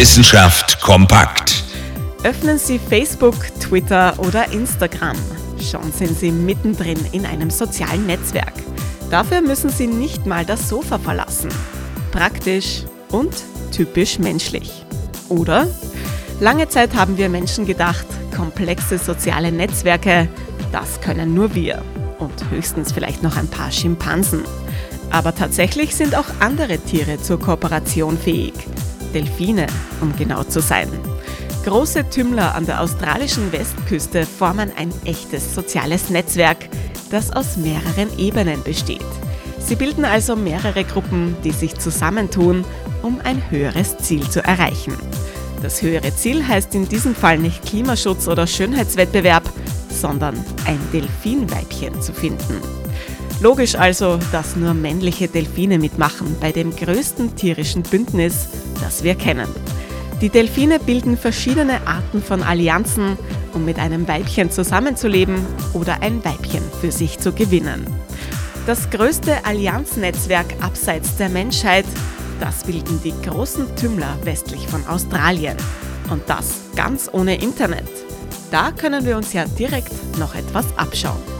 Wissenschaft kompakt. Öffnen Sie Facebook, Twitter oder Instagram. Schon sind Sie mittendrin in einem sozialen Netzwerk. Dafür müssen Sie nicht mal das Sofa verlassen. Praktisch und typisch menschlich. Oder? Lange Zeit haben wir Menschen gedacht, komplexe soziale Netzwerke, das können nur wir. Und höchstens vielleicht noch ein paar Schimpansen. Aber tatsächlich sind auch andere Tiere zur Kooperation fähig. Delfine, um genau zu sein. Große Tümmler an der australischen Westküste formen ein echtes soziales Netzwerk, das aus mehreren Ebenen besteht. Sie bilden also mehrere Gruppen, die sich zusammentun, um ein höheres Ziel zu erreichen. Das höhere Ziel heißt in diesem Fall nicht Klimaschutz oder Schönheitswettbewerb, sondern ein Delfinweibchen zu finden. Logisch also, dass nur männliche Delfine mitmachen bei dem größten tierischen Bündnis, das wir kennen. Die Delfine bilden verschiedene Arten von Allianzen, um mit einem Weibchen zusammenzuleben oder ein Weibchen für sich zu gewinnen. Das größte Allianznetzwerk abseits der Menschheit, das bilden die großen Tümmler westlich von Australien. Und das ganz ohne Internet. Da können wir uns ja direkt noch etwas abschauen.